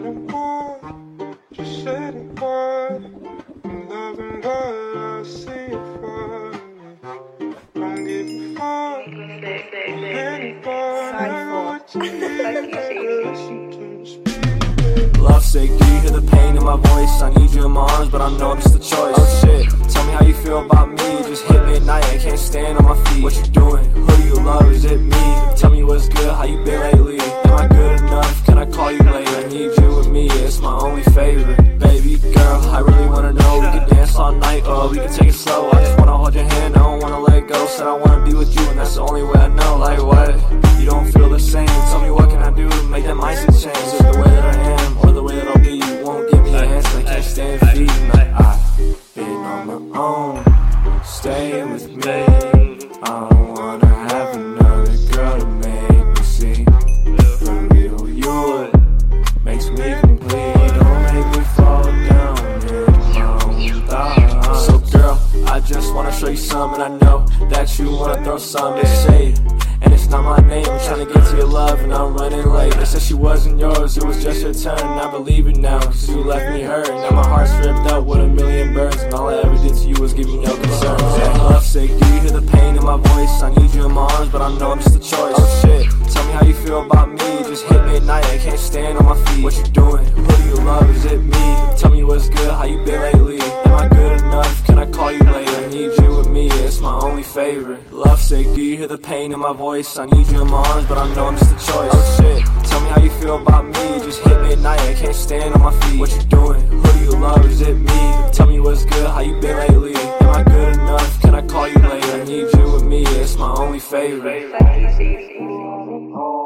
I don't just sit and quiet. I'm loving what I see for me. Don't give a fuck anybody. I know what you need, baby. Listen to me speak. Love sick, do you hear the pain in my voice? I need you in my arms, but I know I'm just a choice. Oh shit, tell me how you feel about me. Just hit me at night, I can't stand on my feet. What you doing? Who do you love? Is it me? Tell me what's good, how you been lately? We can take it slow. I just wanna hold your hand, I don't wanna let go. Said I wanna be with you, and that's the only way I know. Like what? You don't feel the same. Tell me what can I do to make that mindset change? Is the way that I am, or the way that I'll be? You won't give me an answer. I can't stand feeding. I've been on my own. Stay with me. I don't wanna wanna show you something. I know that you wanna throw some shade. And it's not my name, I'm trying to get to your love and I'm running late. They said she wasn't yours, it was just your turn. And I believe it now, cause you left me hurt. Now my heart's ripped up with a million burns. And all I ever did to you was give me no concerns. Yeah, love sick, do you hear the pain in my voice? I need you in my arms, but I know I'm just a choice. Oh shit, tell me how you feel about me. Just hit me at night, I can't stand on my feet. What you doing? Who do you love? Is it me? Tell me what's good, how you been lately? Favorite. Love sick, do you hear the pain in my voice? I need you in my arms, but I know I'm just a choice. Oh shit, tell me how you feel about me. Just hit me at night, I can't stand on my feet. What you doing? Who do you love? Is it me? Tell me what's good, how you been lately? Am I good enough? Can I call you later? I need you with me, it's my only favorite. Fuck you,